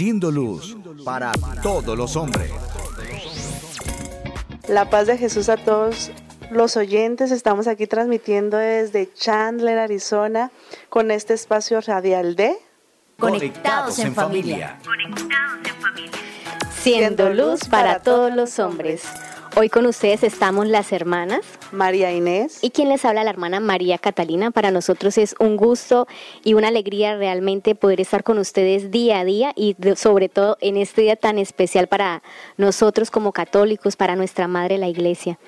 Siendo luz para todos los hombres. La paz de Jesús a todos los oyentes. Estamos aquí transmitiendo desde Chandler, Arizona, con este espacio radial de Conectados en familia. Siendo luz para todos los hombres. Hoy con ustedes estamos las hermanas María Inés. y quien les habla la hermana María Catalina. Para nosotros es un gusto y una alegría realmente poder estar con ustedes día a día y sobre todo en este día tan especial para nosotros como católicos, para nuestra madre la iglesia.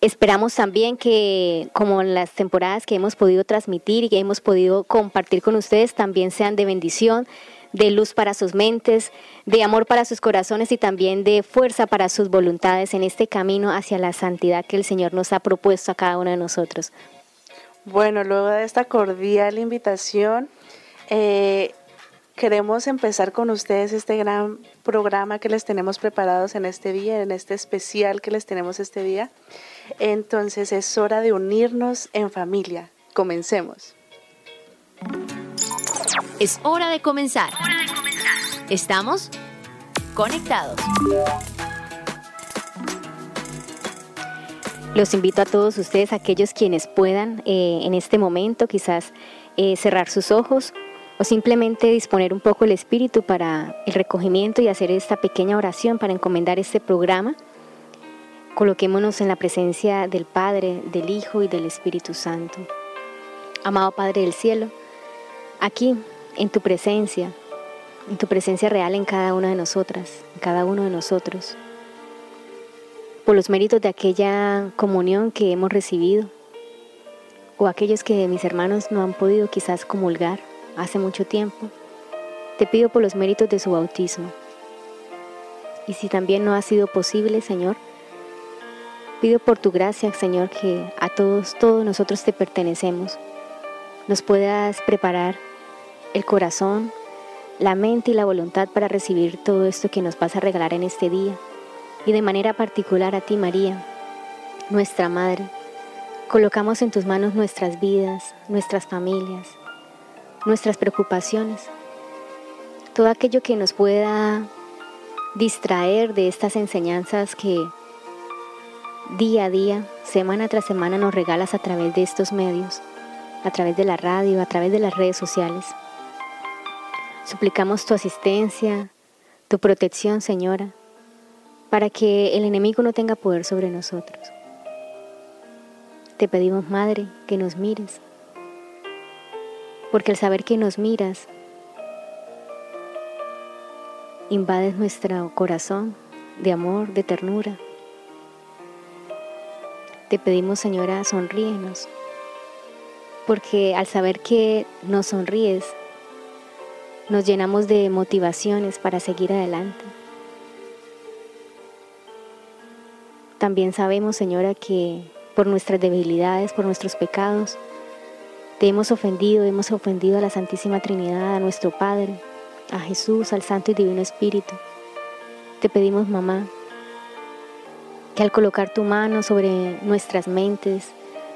Esperamos también que, como en las temporadas que hemos podido transmitir y que hemos podido compartir con ustedes, también sean de bendición, de luz para sus mentes, de amor para sus corazones y también de fuerza para sus voluntades en este camino hacia la santidad que el Señor nos ha propuesto a cada uno de nosotros. Bueno, luego de esta cordial invitación, eh, queremos empezar con ustedes este gran programa que les tenemos preparados en este día, en este especial que les tenemos este día. Entonces es hora de unirnos en familia. Comencemos. Es hora de comenzar. Estamos conectados. Los invito a todos ustedes, aquellos quienes puedan eh, en este momento quizás eh, cerrar sus ojos o simplemente disponer un poco el espíritu para el recogimiento y hacer esta pequeña oración para encomendar este programa. Coloquémonos en la presencia del Padre, del Hijo y del Espíritu Santo. Amado Padre del Cielo, aquí en tu presencia, en tu presencia real en cada una de nosotras, en cada uno de nosotros por los méritos de aquella comunión que hemos recibido, o aquellos que mis hermanos no han podido quizás comulgar hace mucho tiempo, te pido por los méritos de su bautismo. Y si también no ha sido posible, Señor, pido por tu gracia, Señor, que a todos, todos nosotros te pertenecemos, nos puedas preparar el corazón, la mente y la voluntad para recibir todo esto que nos vas a regalar en este día y de manera particular a ti, María, nuestra Madre. Colocamos en tus manos nuestras vidas, nuestras familias, nuestras preocupaciones, todo aquello que nos pueda distraer de estas enseñanzas que día a día, semana tras semana nos regalas a través de estos medios, a través de la radio, a través de las redes sociales. Suplicamos tu asistencia, tu protección, Señora, para que el enemigo no tenga poder sobre nosotros. Te pedimos, Madre, que nos mires, porque al saber que nos miras, invades nuestro corazón de amor, de ternura. Te pedimos, Señora, sonríenos, porque al saber que nos sonríes, nos llenamos de motivaciones para seguir adelante. También sabemos, Señora, que por nuestras debilidades, por nuestros pecados, te hemos ofendido, hemos ofendido a la Santísima Trinidad, a nuestro Padre, a Jesús, al Santo y Divino Espíritu. Te pedimos, mamá, que al colocar tu mano sobre nuestras mentes,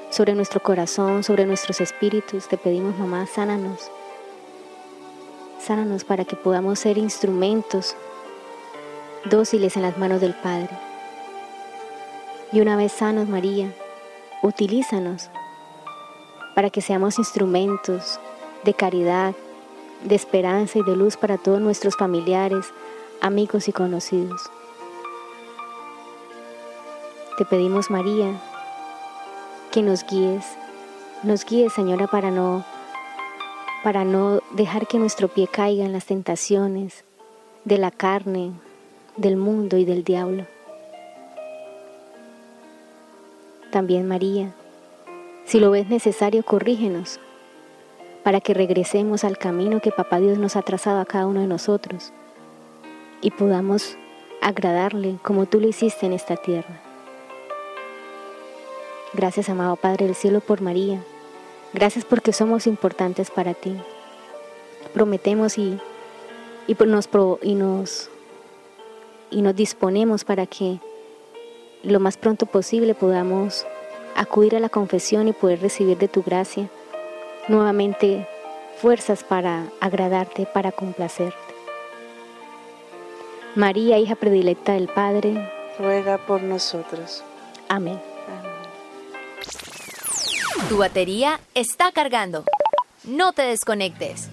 sobre nuestro corazón, sobre nuestros espíritus, te pedimos, mamá, sánanos. Sánanos para que podamos ser instrumentos dóciles en las manos del Padre. Y una vez sanos, María, utilízanos para que seamos instrumentos de caridad, de esperanza y de luz para todos nuestros familiares, amigos y conocidos. Te pedimos, María, que nos guíes, nos guíes, Señora, para no para no dejar que nuestro pie caiga en las tentaciones de la carne, del mundo y del diablo. También María, si lo ves necesario, corrígenos, para que regresemos al camino que Papá Dios nos ha trazado a cada uno de nosotros y podamos agradarle como tú lo hiciste en esta tierra. Gracias, amado Padre del Cielo, por María. Gracias porque somos importantes para ti. Prometemos y, y, nos, y, nos, y nos disponemos para que lo más pronto posible podamos acudir a la confesión y poder recibir de tu gracia nuevamente fuerzas para agradarte, para complacerte. María, hija predilecta del Padre, ruega por nosotros. Amén. Tu batería está cargando. No te desconectes.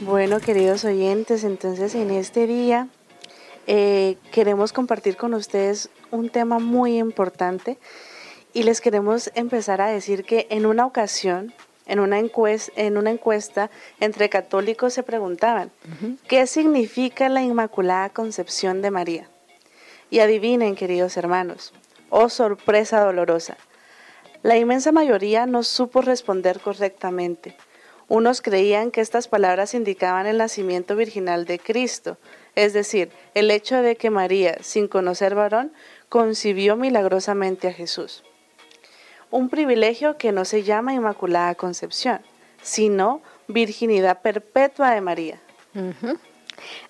Bueno, queridos oyentes, entonces en este día eh, queremos compartir con ustedes un tema muy importante y les queremos empezar a decir que en una ocasión, en una encuesta, en una encuesta entre católicos se preguntaban, ¿qué significa la Inmaculada Concepción de María? Y adivinen, queridos hermanos, oh sorpresa dolorosa, la inmensa mayoría no supo responder correctamente. Unos creían que estas palabras indicaban el nacimiento virginal de Cristo, es decir, el hecho de que María, sin conocer varón, concibió milagrosamente a Jesús. Un privilegio que no se llama Inmaculada Concepción, sino virginidad perpetua de María.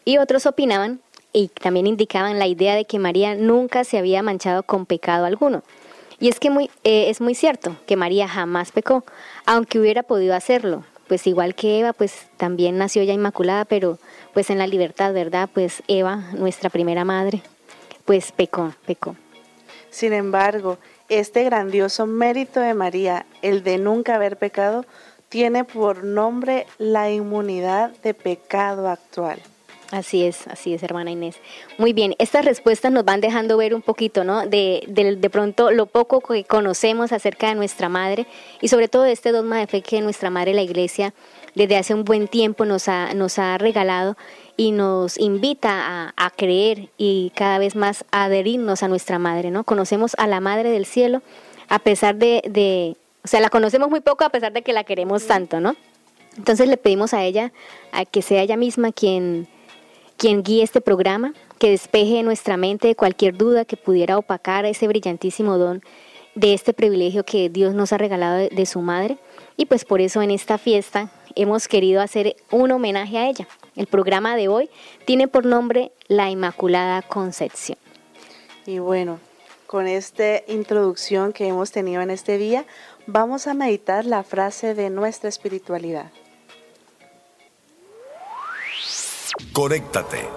Y otros opinaban y también indicaban la idea de que María nunca se había manchado con pecado alguno. Y es que muy, eh, es muy cierto que María jamás pecó, aunque hubiera podido hacerlo. Pues igual que Eva, pues también nació ya inmaculada, pero pues en la libertad, ¿verdad? Pues Eva, nuestra primera madre, pues pecó, pecó. Sin embargo, este grandioso mérito de María, el de nunca haber pecado, tiene por nombre la inmunidad de pecado actual. Así es, así es, hermana Inés. Muy bien, estas respuestas nos van dejando ver un poquito, ¿no? De, de, de, pronto lo poco que conocemos acerca de nuestra madre y sobre todo este dogma de fe que nuestra madre, la iglesia, desde hace un buen tiempo nos ha, nos ha regalado y nos invita a, creer y cada vez más a adherirnos a nuestra madre, ¿no? Conocemos a la madre del cielo a pesar de, de o sea, la conocemos muy poco a pesar de que la queremos tanto, ¿no? Entonces le pedimos a ella a que sea ella misma quien quien guíe este programa, que despeje nuestra mente de cualquier duda que pudiera opacar ese brillantísimo don de este privilegio que Dios nos ha regalado de, su madre. Y pues por eso en esta fiesta hemos querido hacer un homenaje a ella. El programa de hoy tiene por nombre La Inmaculada Concepción. Y bueno, con esta introducción que hemos tenido en este día, vamos a meditar la frase de nuestra espiritualidad. Conéctate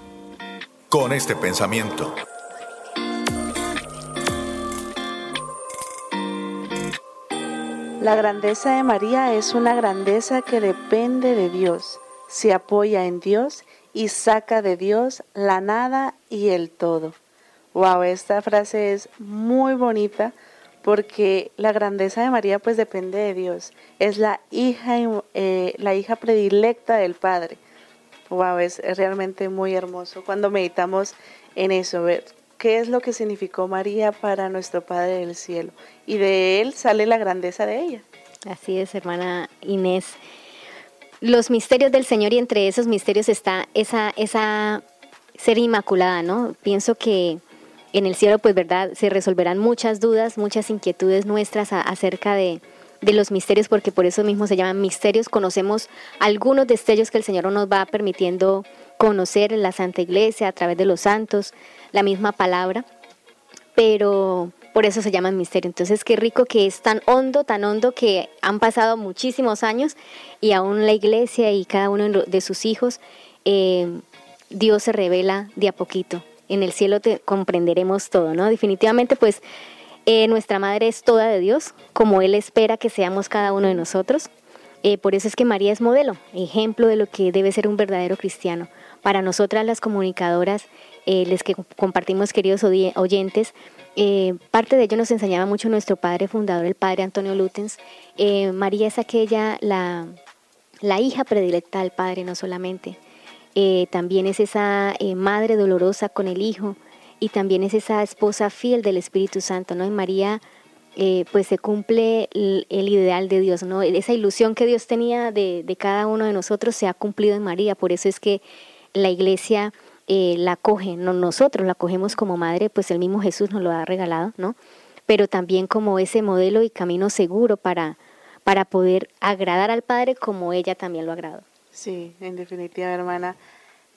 con este pensamiento. La grandeza de María es una grandeza que depende de Dios, se apoya en Dios y saca de Dios la nada y el todo. Wow, esta frase es muy bonita porque la grandeza de María pues depende de Dios. Es la hija, eh, la hija predilecta del Padre. Wow, es, realmente muy hermoso cuando meditamos en eso, ver qué es lo que significó María para nuestro Padre del Cielo. Y de él sale la grandeza de ella. Así es, hermana Inés. Los misterios del Señor y entre esos misterios está esa, esa ser inmaculada, ¿no? Pienso que en el cielo, pues verdad, se resolverán muchas dudas, muchas inquietudes nuestras acerca de, de los misterios, porque por eso mismo se llaman misterios. Conocemos algunos destellos que el Señor nos va permitiendo conocer en la Santa Iglesia a través de los santos, la misma palabra, pero por eso se llaman misterio. Entonces, qué rico que es tan hondo, tan hondo que han pasado muchísimos años y aún la Iglesia y cada uno de sus hijos, eh, Dios se revela de a poquito. En el cielo te comprenderemos todo, ¿no? Definitivamente, pues eh, nuestra madre es toda de Dios, como Él espera que seamos cada uno de nosotros. Eh, por eso es que María es modelo, ejemplo de lo que debe ser un verdadero cristiano. Para nosotras las comunicadoras, eh, les que compartimos queridos oyentes, parte de ello nos enseñaba mucho nuestro padre fundador, el padre Antonio Lutens. María es aquella, la, la hija predilecta del padre, no solamente. también es esa madre dolorosa con el hijo, y también es esa esposa fiel del Espíritu Santo, ¿no? En María eh, pues se cumple el, ideal de Dios, ¿no? Esa ilusión que Dios tenía de, cada uno de nosotros se ha cumplido en María, por eso es que la iglesia eh, la coge, no nosotros la cogemos como madre, pues el mismo Jesús nos lo ha regalado, ¿no? Pero también como ese modelo y camino seguro para, para poder agradar al Padre como ella también lo agradó. Sí, en definitiva, hermana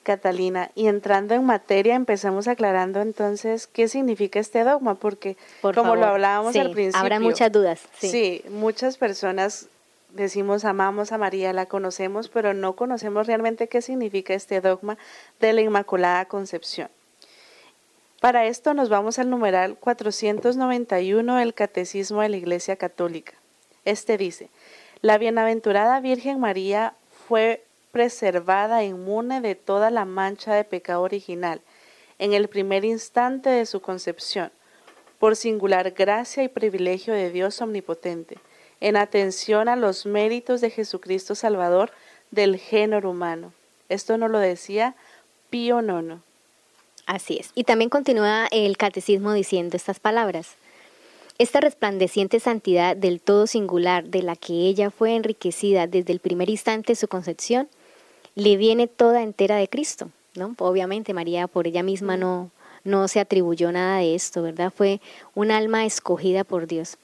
Catalina. Y entrando en materia, empezamos aclarando entonces qué significa este dogma, porque como lo hablábamos al principio. Habrá muchas dudas. sí, muchas personas decimos amamos a María, la conocemos, pero no conocemos realmente qué significa este dogma de la Inmaculada Concepción. Para esto nos vamos al numeral 491 del Catecismo de la Iglesia Católica. Este dice, la bienaventurada Virgen María fue preservada inmune de toda la mancha de pecado original en el primer instante de su concepción, por singular gracia y privilegio de Dios omnipotente en atención a los méritos de Jesucristo Salvador del género humano. Esto nos lo decía Pío IX. Así es. Y también continúa el catecismo diciendo estas palabras. Esta resplandeciente santidad del todo singular de la que ella fue enriquecida desde el primer instante de su concepción, le viene toda entera de Cristo, ¿no? Obviamente María por ella misma no, no se atribuyó nada de esto, ¿verdad? Fue un alma escogida por Dios.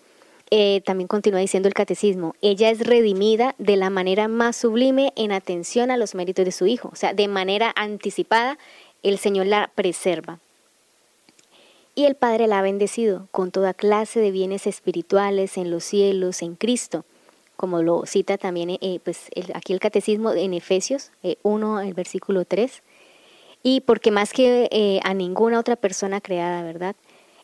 Eh, también continúa diciendo el catecismo, ella es redimida de la manera más sublime en atención a los méritos de su Hijo, o sea, de manera anticipada, el Señor la preserva. Y el Padre la ha bendecido con toda clase de bienes espirituales en los cielos, en Cristo, como lo cita también eh, pues, aquí el catecismo en Efesios 1, eh, el versículo 3. Y porque más que a ninguna otra persona creada, ¿verdad?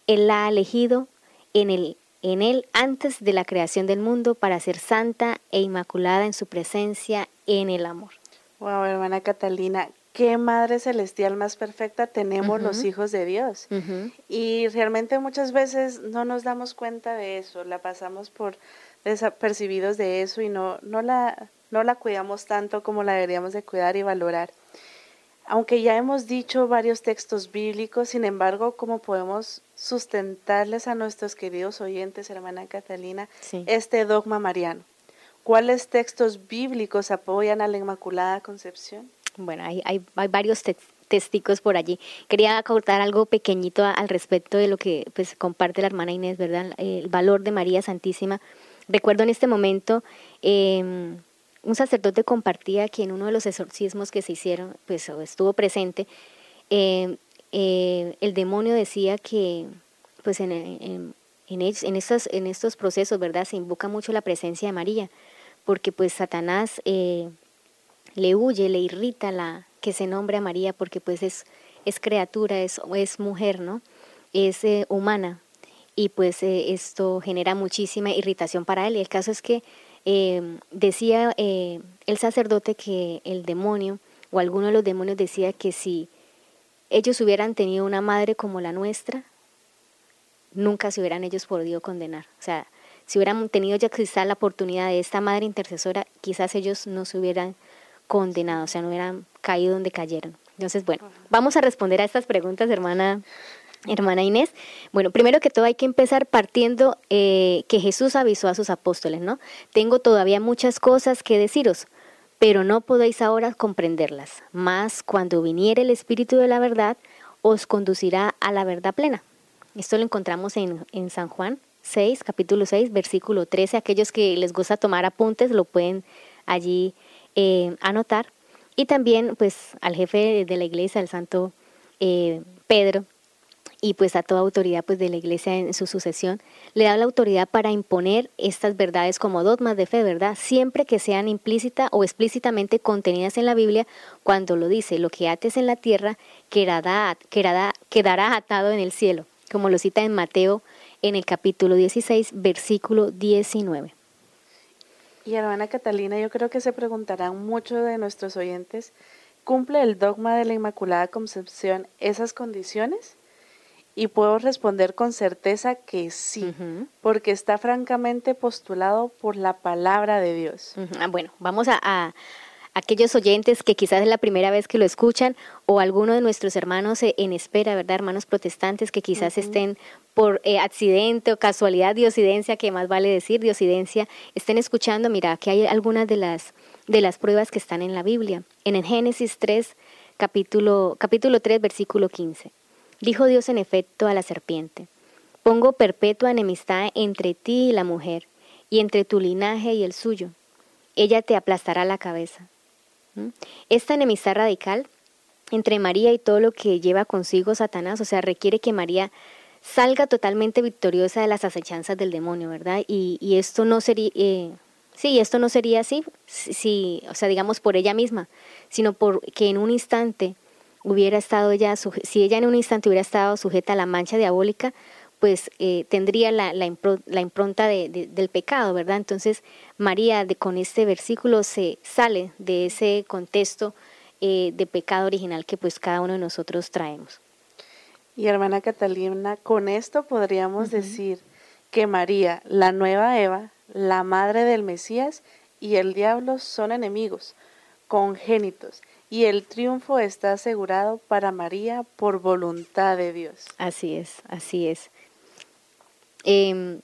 Él la ha elegido en el en Él antes de la creación del mundo para ser santa e inmaculada en su presencia en el amor. Wow, hermana Catalina, qué madre celestial más perfecta tenemos los hijos de Dios. Y realmente muchas veces no nos damos cuenta de eso, la pasamos por desapercibidos de eso y no, no, la, no la cuidamos tanto como la deberíamos de cuidar y valorar. Aunque ya hemos dicho varios textos bíblicos, sin embargo, ¿cómo podemos sustentarles a nuestros queridos oyentes, hermana Catalina, este dogma mariano? ¿Cuáles textos bíblicos apoyan a la Inmaculada Concepción? Bueno, hay, hay, varios testigos por allí. Quería acortar algo pequeñito al respecto de lo que pues, comparte la hermana Inés, ¿verdad? El valor de María Santísima. Recuerdo en este momento... Eh, un sacerdote compartía que en uno de los exorcismos que se hicieron, pues estuvo presente, eh, eh, el demonio decía que pues en, en, en, estos, en estos procesos, ¿verdad? Se invoca mucho la presencia de María, porque pues Satanás eh, le huye, le irrita la que se nombre a María, porque pues es, es criatura, es, es mujer, ¿no? Es humana, y pues esto genera muchísima irritación para él. Y el caso es que eh, decía eh, el sacerdote que el demonio o alguno de los demonios decía que si ellos hubieran tenido una madre como la nuestra, nunca se hubieran ellos podido condenar. O sea, si hubieran tenido ya quizás la oportunidad de esta madre intercesora, quizás ellos no se hubieran condenado, o sea, no hubieran caído donde cayeron. Entonces, bueno, vamos a responder a estas preguntas, hermana hermana Inés. Bueno, primero que todo hay que empezar partiendo eh, que Jesús avisó a sus apóstoles, ¿no? Tengo todavía muchas cosas que deciros, pero no podéis ahora comprenderlas. Mas cuando viniere el Espíritu de la verdad, os conducirá a la verdad plena. Esto lo encontramos en, San Juan 6, capítulo 6, versículo 13. Aquellos que les gusta tomar apuntes lo pueden allí eh, anotar. Y también, pues, al jefe de la iglesia, el santo eh, Pedro, y pues a toda autoridad pues de la iglesia en su sucesión, le da la autoridad para imponer estas verdades como dogmas de fe, ¿verdad? Siempre que sean implícita o explícitamente contenidas en la Biblia, cuando lo dice, lo que ates en la tierra quedará, quedará, atado en el cielo, como lo cita en Mateo en el capítulo 16, versículo 19. Y hermana Catalina, yo creo que se preguntarán muchos de nuestros oyentes, ¿cumple el dogma de la Inmaculada Concepción esas condiciones? Y puedo responder con certeza que sí, porque está francamente postulado por la palabra de Dios. Ah, bueno, vamos a, aquellos oyentes que quizás es la primera vez que lo escuchan o alguno de nuestros hermanos en espera, ¿verdad? Hermanos protestantes que quizás estén por eh, accidente o casualidad, diosidencia, que más vale decir diosidencia, estén escuchando, mira, que hay algunas de las, de las pruebas que están en la Biblia. En el Génesis 3, capítulo, capítulo 3, versículo 15. Dijo Dios en efecto a la serpiente, pongo perpetua enemistad entre ti y la mujer, y entre tu linaje y el suyo. Ella te aplastará la cabeza. ¿Mm? Esta enemistad radical entre María y todo lo que lleva consigo Satanás, o sea, requiere que María salga totalmente victoriosa de las acechanzas del demonio, ¿verdad? Y, esto no sería, eh, sí, esto no sería así, si, o sea, digamos por ella misma, sino porque en un instante hubiera estado ella, si ella en un instante hubiera estado sujeta a la mancha diabólica, pues eh, tendría la, la, impronta de, del pecado, ¿verdad? Entonces María de, con este versículo se sale de ese contexto eh, de pecado original que pues cada uno de nosotros traemos. Y hermana Catalina, con esto podríamos decir que María, la nueva Eva, la madre del Mesías y el diablo son enemigos, congénitos, y el triunfo está asegurado para María por voluntad de Dios. Así es, así es. Em,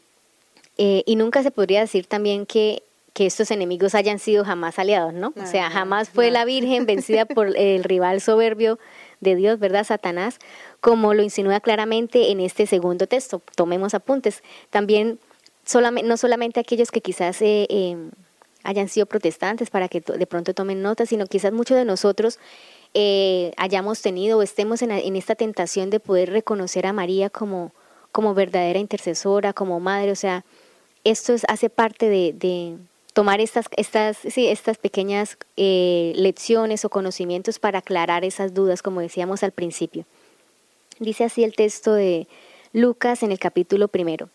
eh, y nunca se podría decir también que, que, estos enemigos hayan sido jamás aliados, ¿no? o sea, jamás fue la Virgen vencida por el rival soberbio de Dios, ¿verdad? Satanás, como lo insinúa claramente en este segundo texto. Tomemos apuntes. También, solamente, no solamente aquellos que quizás... Eh, em, hayan sido protestantes para que de pronto tomen nota, sino quizás muchos de nosotros eh, hayamos tenido o estemos en, esta tentación de poder reconocer a María como, como verdadera intercesora, como madre, o sea, esto hace parte de, tomar estas, estas, sí, estas pequeñas eh, lecciones o conocimientos para aclarar esas dudas, como decíamos al principio. Dice así el texto de Lucas en el capítulo primero,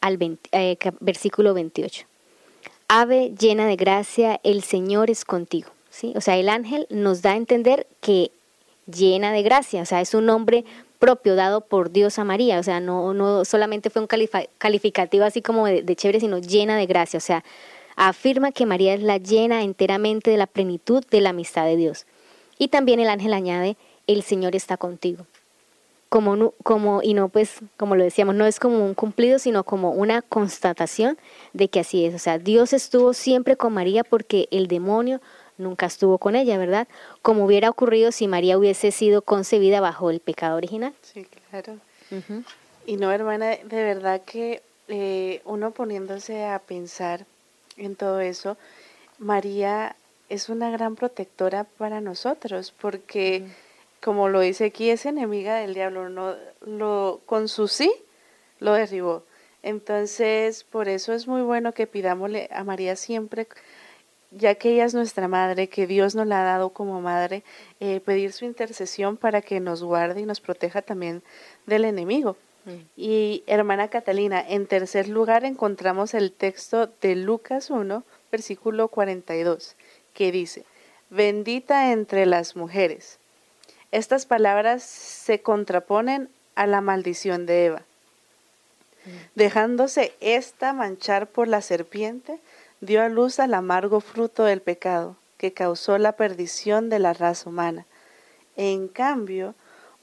al eh, versículo 28 ave llena de gracia, el Señor es contigo. ¿sí? O sea, el ángel nos da a entender que llena de gracia, o sea, es un nombre propio dado por Dios a María, o sea, no, no solamente fue un calificativo así como de, de chévere, sino llena de gracia, o sea, afirma que María es la llena enteramente de la plenitud de la amistad de Dios. Y también el ángel añade, el Señor está contigo como, como, y no pues, como lo decíamos, no es como un cumplido, sino como una constatación de que así es. O sea, Dios estuvo siempre con María porque el demonio nunca estuvo con ella, ¿verdad? Como hubiera ocurrido si María hubiese sido concebida bajo el pecado original. Sí, claro. Y no, hermana, de verdad que eh, uno poniéndose a pensar en todo eso, María es una gran protectora para nosotros porque como lo dice aquí, es enemiga del diablo, no lo con su sí lo derribó. Entonces, por eso es muy bueno que pidámosle a María siempre, ya que ella es nuestra madre, que Dios nos la ha dado como madre, eh, pedir su intercesión para que nos guarde y nos proteja también del enemigo. Mm. Y hermana Catalina, en tercer lugar encontramos el texto de Lucas 1, versículo 42, que dice, bendita entre las mujeres estas palabras se contraponen a la maldición de Eva. Mm. Dejándose ésta manchar por la serpiente, dio a luz al amargo fruto del pecado, que causó la perdición de la raza humana. En cambio,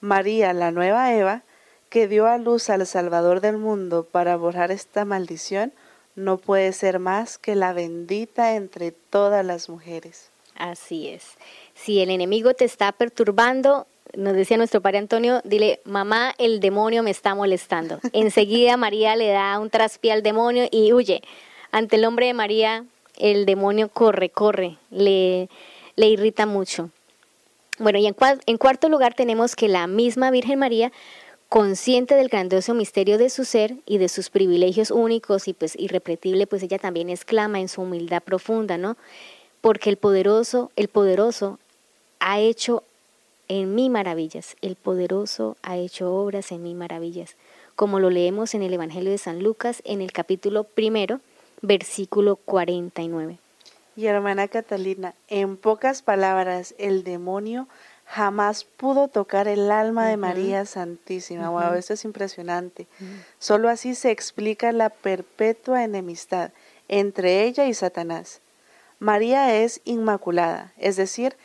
María, la nueva Eva, que dio a luz al Salvador del mundo para borrar esta maldición, no puede ser más que la bendita entre todas las mujeres. Así es si el enemigo te está perturbando, nos decía nuestro padre Antonio, dile, mamá, el demonio me está molestando. Enseguida María le da un traspié al demonio y huye. Ante el hombre de María, el demonio corre, corre, le, le irrita mucho. Bueno, y en, en cuarto lugar tenemos que la misma Virgen María, consciente del grandioso misterio de su ser y de sus privilegios únicos y pues irrepetible, pues ella también exclama en su humildad profunda, ¿no? Porque el poderoso, el poderoso ha hecho en mí maravillas, el poderoso ha hecho obras en mí maravillas, como lo leemos en el Evangelio de San Lucas en el capítulo primero, versículo 49. Y hermana Catalina, en pocas palabras, el demonio jamás pudo tocar el alma de María Santísima. Wow, eso es impresionante. Solo así se explica la perpetua enemistad entre ella y Satanás. María es inmaculada, es decir,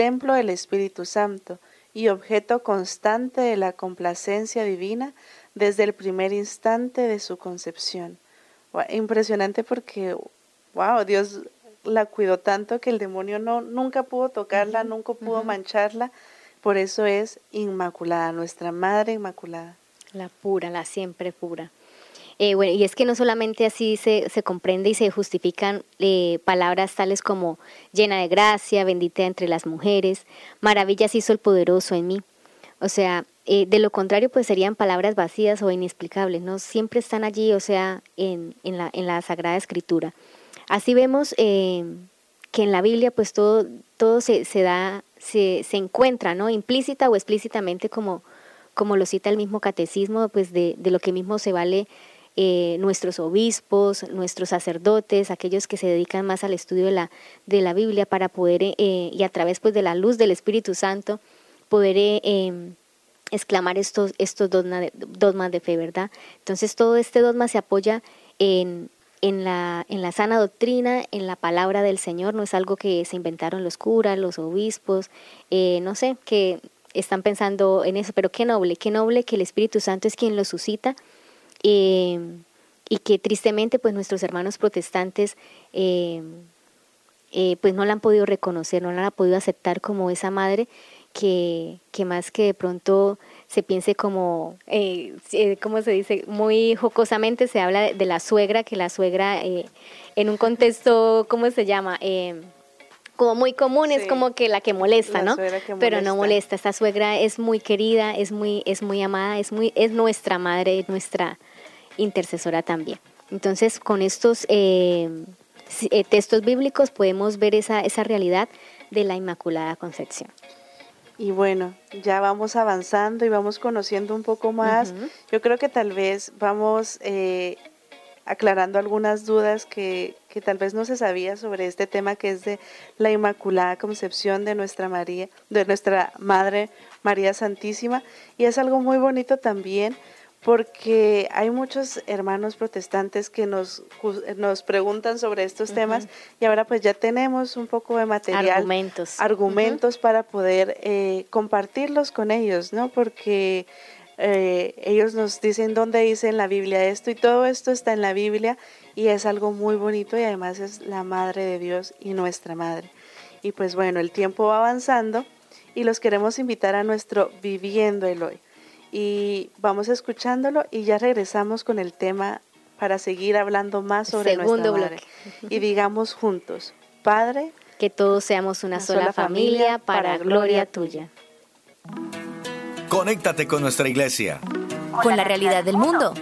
templo del Espíritu Santo y objeto constante de la complacencia divina desde el primer instante de su concepción. Impresionante porque, wow, Dios la cuidó tanto que el demonio no, nunca pudo tocarla, nunca pudo mancharla. Por eso es inmaculada, nuestra Madre Inmaculada. La pura, la siempre pura. Eh, bueno, y es que no solamente así se, se comprende y se justifican eh, palabras tales como llena de gracia, bendita entre las mujeres, maravillas hizo el poderoso en mí. O sea, eh, de lo contrario, pues serían palabras vacías o inexplicables, ¿no? Siempre están allí, o sea, en, en, la, en la Sagrada Escritura. Así vemos que en la Biblia, pues todo, todo se, se da, se, se encuentra, ¿no? Implícita o explícitamente como, como lo cita el mismo catecismo, pues de, de lo que mismo se vale eh, nuestros obispos, nuestros sacerdotes, aquellos que se dedican más al estudio de la, de la Biblia para poder, eh, y a través pues, de la luz del Espíritu Santo, poder eh, em, exclamar estos, estos dogmas, de, de fe, ¿verdad? Entonces todo este dogma se apoya en, en la, en la sana doctrina, en la palabra del Señor, no es algo que se inventaron los curas, los obispos, no sé, que están pensando en eso, pero qué noble, qué noble que el Espíritu Santo es quien lo suscita eh, y que tristemente pues nuestros hermanos protestantes eh, eh, pues no la han podido reconocer, no la han podido aceptar como esa madre que, que más que de pronto se piense como, eh, ¿cómo se dice? Muy jocosamente se habla de, de la suegra, que la suegra en un contexto, ¿cómo se llama? Como muy común, sí. es como que la que molesta, la ¿no? Que Pero no molesta. Esta suegra es muy querida, es muy, es muy amada, es muy, es nuestra madre, nuestra, intercesora también. Entonces, con estos eh, eh, textos bíblicos podemos ver esa, esa realidad de la Inmaculada Concepción. Y bueno, ya vamos avanzando y vamos conociendo un poco más. Uh -huh. Yo creo que tal vez vamos eh, aclarando algunas dudas que, que, tal vez no se sabía sobre este tema que es de la Inmaculada Concepción de nuestra María, de nuestra Madre María Santísima. Y es algo muy bonito también porque hay muchos hermanos protestantes que nos, nos preguntan sobre estos uh -huh. temas y ahora pues ya tenemos un poco de material, argumentos, argumentos uh -huh. para poder eh, compartirlos con ellos, ¿no? Porque eh, ellos nos dicen dónde dice en la Biblia esto y todo esto está en la Biblia y es algo muy bonito y además es la Madre de Dios y nuestra Madre. Y pues bueno, el tiempo va avanzando y los queremos invitar a nuestro Viviendo el Hoy y vamos escuchándolo y ya regresamos con el tema para seguir hablando más sobre Segundo nuestra madre. bloque. Y digamos juntos, Padre, que todos seamos una, una sola, sola, familia, para, para gloria tuya. Conéctate con nuestra iglesia. Con la realidad del mundo.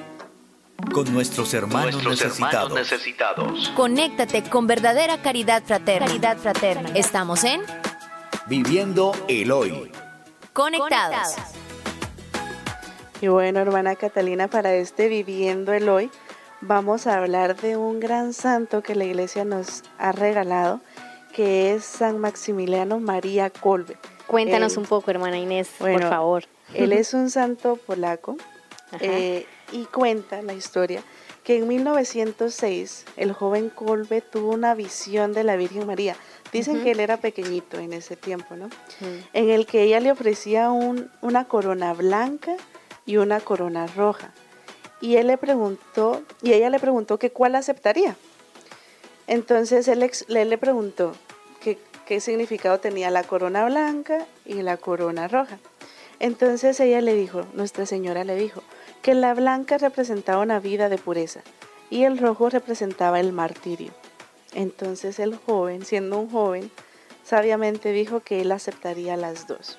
Con nuestros hermanos, nuestros necesitados. hermanos necesitados. Conéctate con verdadera caridad fraterna. Caridad fraterna. Estamos en Viviendo el hoy. Conectados. Y bueno, hermana Catalina, para este Viviendo el Hoy, vamos a hablar de un gran santo que la iglesia nos ha regalado, que es San Maximiliano María Kolbe. Cuéntanos un poco, hermana Inés, bueno, por favor. Él es un santo polaco eh, y cuenta la historia que en 1906 el joven Kolbe tuvo una visión de la Virgen María. Dicen uh -huh. que él era pequeñito en ese tiempo, ¿no? Uh -huh. En el que ella le ofrecía un, una corona blanca y una corona roja. Y él le preguntó, y ella le preguntó que cuál aceptaría. Entonces él, él le preguntó que, qué significado tenía la corona blanca y la corona roja. Entonces ella le dijo, Nuestra Señora le dijo, que la blanca representaba una vida de pureza y el rojo representaba el martirio. Entonces el joven, siendo un joven, sabiamente dijo que él aceptaría las dos.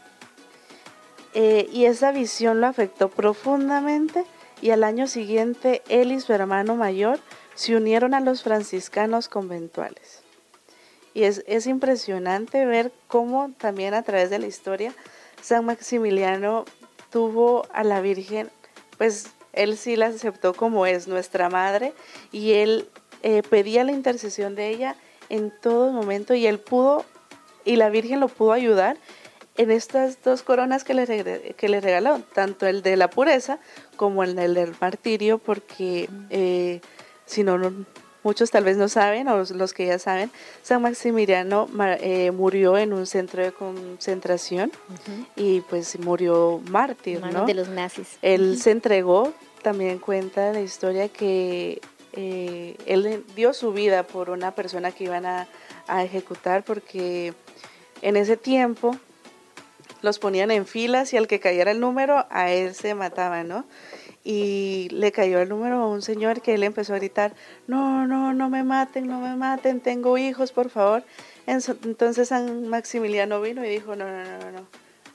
Eh, y esa visión lo afectó profundamente y al año siguiente él y su hermano mayor se unieron a los franciscanos conventuales. Y es, es impresionante ver cómo también a través de la historia San Maximiliano tuvo a la Virgen, pues él sí la aceptó como es nuestra madre y él eh, pedía la intercesión de ella en todo momento y él pudo, y la Virgen lo pudo ayudar en estas dos coronas que le, que le regaló, tanto el de la pureza como el del martirio, porque eh, si no, no, muchos tal vez no saben, o los que ya saben, San Maximiliano eh, murió en un centro de concentración y pues murió mártir, ¿no? de los nazis. Él se entregó, también cuenta la historia que eh, él dio su vida por una persona que iban a, a ejecutar porque en ese tiempo los ponían en filas y al que cayera el número, a él se mataba, ¿no? Y le cayó el número a un señor que él empezó a gritar, no, no, no me maten, no me maten, tengo hijos, por favor. Entonces San Maximiliano vino y dijo, no, no, no, no,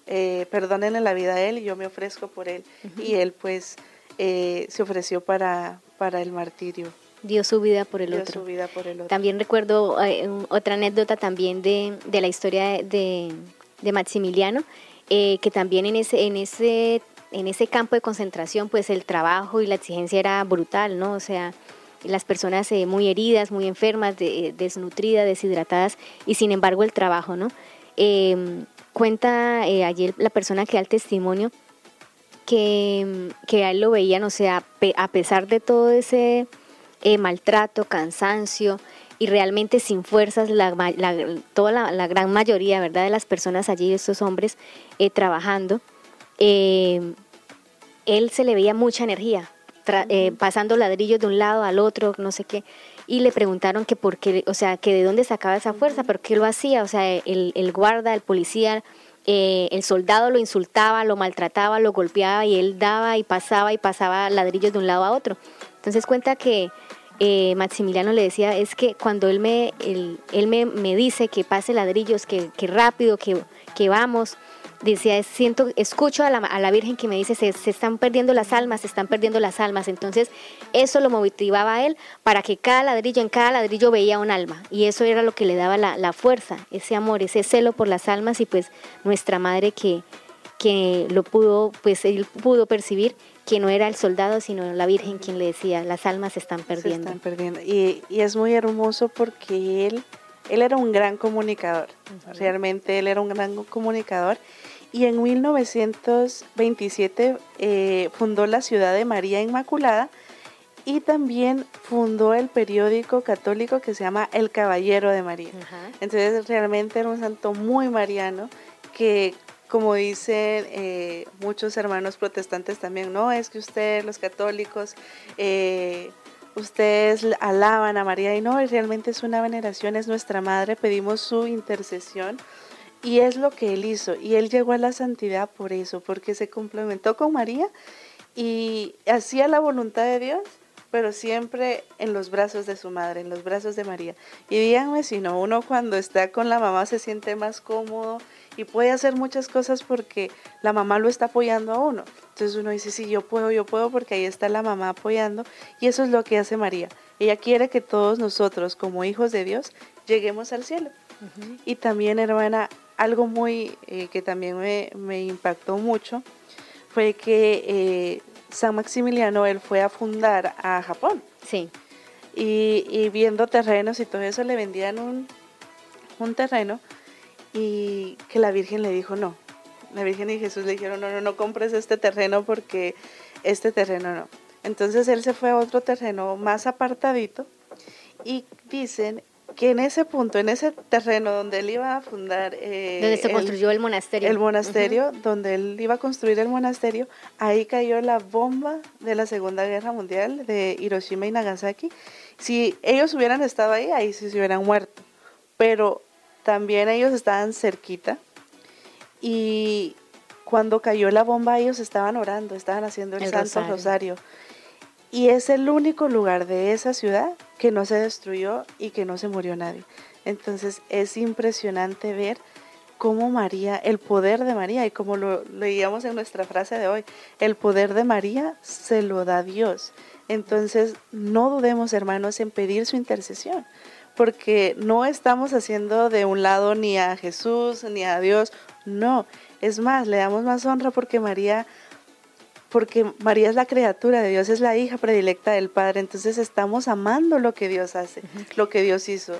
eh, perdónenle la vida a él y yo me ofrezco por él. Y él pues eh, se ofreció para, para el martirio. Dio su vida por el Dio otro. Su vida por el otro. También recuerdo eh, otra anécdota también de, de la historia de, de Maximiliano, eh, que también en ese, en ese en ese campo de concentración, pues el trabajo y la exigencia era brutal, ¿no? O sea, las personas eh, muy heridas, muy enfermas, de, desnutridas, deshidratadas, y sin embargo el trabajo, ¿no? Em, cuenta eh, ayer la persona que da el testimonio que, que a él lo veían, o sea, a pesar de todo ese eh, maltrato, cansancio, y realmente sin fuerzas, la, toda la, gran mayoría, ¿verdad?, de las personas allí, estos hombres, trabajando, eh, él se le veía mucha energía, eh, pasando ladrillos de un lado al otro, no sé qué, y le preguntaron que por qué, o sea, que de dónde sacaba esa fuerza, pero qué lo hacía, o sea, el, el guarda, el policía, eh, el soldado lo insultaba, lo maltrataba, lo golpeaba y él daba y pasaba y pasaba ladrillos de un lado a otro. Entonces cuenta que eh, Maximiliano le decía, es que cuando él me, él, me, me, dice que pase ladrillos, que, que rápido, que, que vamos, decía, siento, escucho a la, a la Virgen que me dice, se, se, están perdiendo las almas, se están perdiendo las almas. Entonces, eso lo motivaba a él para que cada ladrillo, en cada ladrillo veía un alma. Y eso era lo que le daba la, la fuerza, ese amor, ese celo por las almas y pues nuestra madre que, que lo pudo, pues él pudo percibir que no era el soldado, sino la Virgen quien le decía, las almas se están perdiendo. Se están perdiendo. Y, y es muy hermoso porque él, él era un gran comunicador, realmente él era un gran comunicador y en 1927 eh, fundó la ciudad de María Inmaculada y también fundó el periódico católico que se llama El Caballero de María. Entonces realmente era un santo muy mariano que como dicen eh, muchos hermanos protestantes también, no es que ustedes los católicos eh, ustedes alaban a María y no, realmente es una veneración, es nuestra madre, pedimos su intercesión y es lo que él hizo. Y él llegó a la santidad por eso, porque se complementó con María y hacía la voluntad de Dios, pero siempre en los brazos de su madre, en los brazos de María. Y díganme si no, uno cuando está con la mamá se siente más cómodo y puede hacer muchas cosas porque la mamá lo está apoyando a uno. Entonces uno dice, sí, yo puedo, yo puedo, porque ahí está la mamá apoyando. Y eso es lo que hace María. Ella quiere que todos nosotros, como hijos de Dios, lleguemos al cielo. Y también, hermana, algo muy eh, que también me, impactó mucho fue que eh, San Maximiliano, él fue a fundar a Japón. Sí. Y, viendo terrenos y todo eso, le vendían un, un terreno y que la Virgen le dijo no. La Virgen y Jesús le dijeron, no, no, no compres este terreno porque este terreno no. Entonces él se fue a otro terreno más apartadito y dicen que en ese punto, en ese terreno donde él iba a fundar... Eh, donde se construyó el monasterio. El monasterio, donde él iba a construir el monasterio, ahí cayó la bomba de la Segunda Guerra Mundial de Hiroshima y Nagasaki. Si ellos hubieran estado ahí, ahí sí se hubieran muerto. Pero también ellos estaban cerquita y cuando cayó la bomba ellos estaban orando, estaban haciendo el, Santo Rosario. Y es el único lugar de esa ciudad que no se destruyó y que no se murió nadie. Entonces es impresionante ver cómo María, el poder de María, y como lo leíamos en nuestra frase de hoy, el poder de María se lo da Dios. Entonces no dudemos, hermanos, en pedir su intercesión, porque no estamos haciendo de un lado ni a Jesús ni a Dios, no. Es más, le damos más honra porque María porque María es la criatura de Dios, es la hija predilecta del Padre, entonces estamos amando lo que Dios hace, lo que Dios hizo.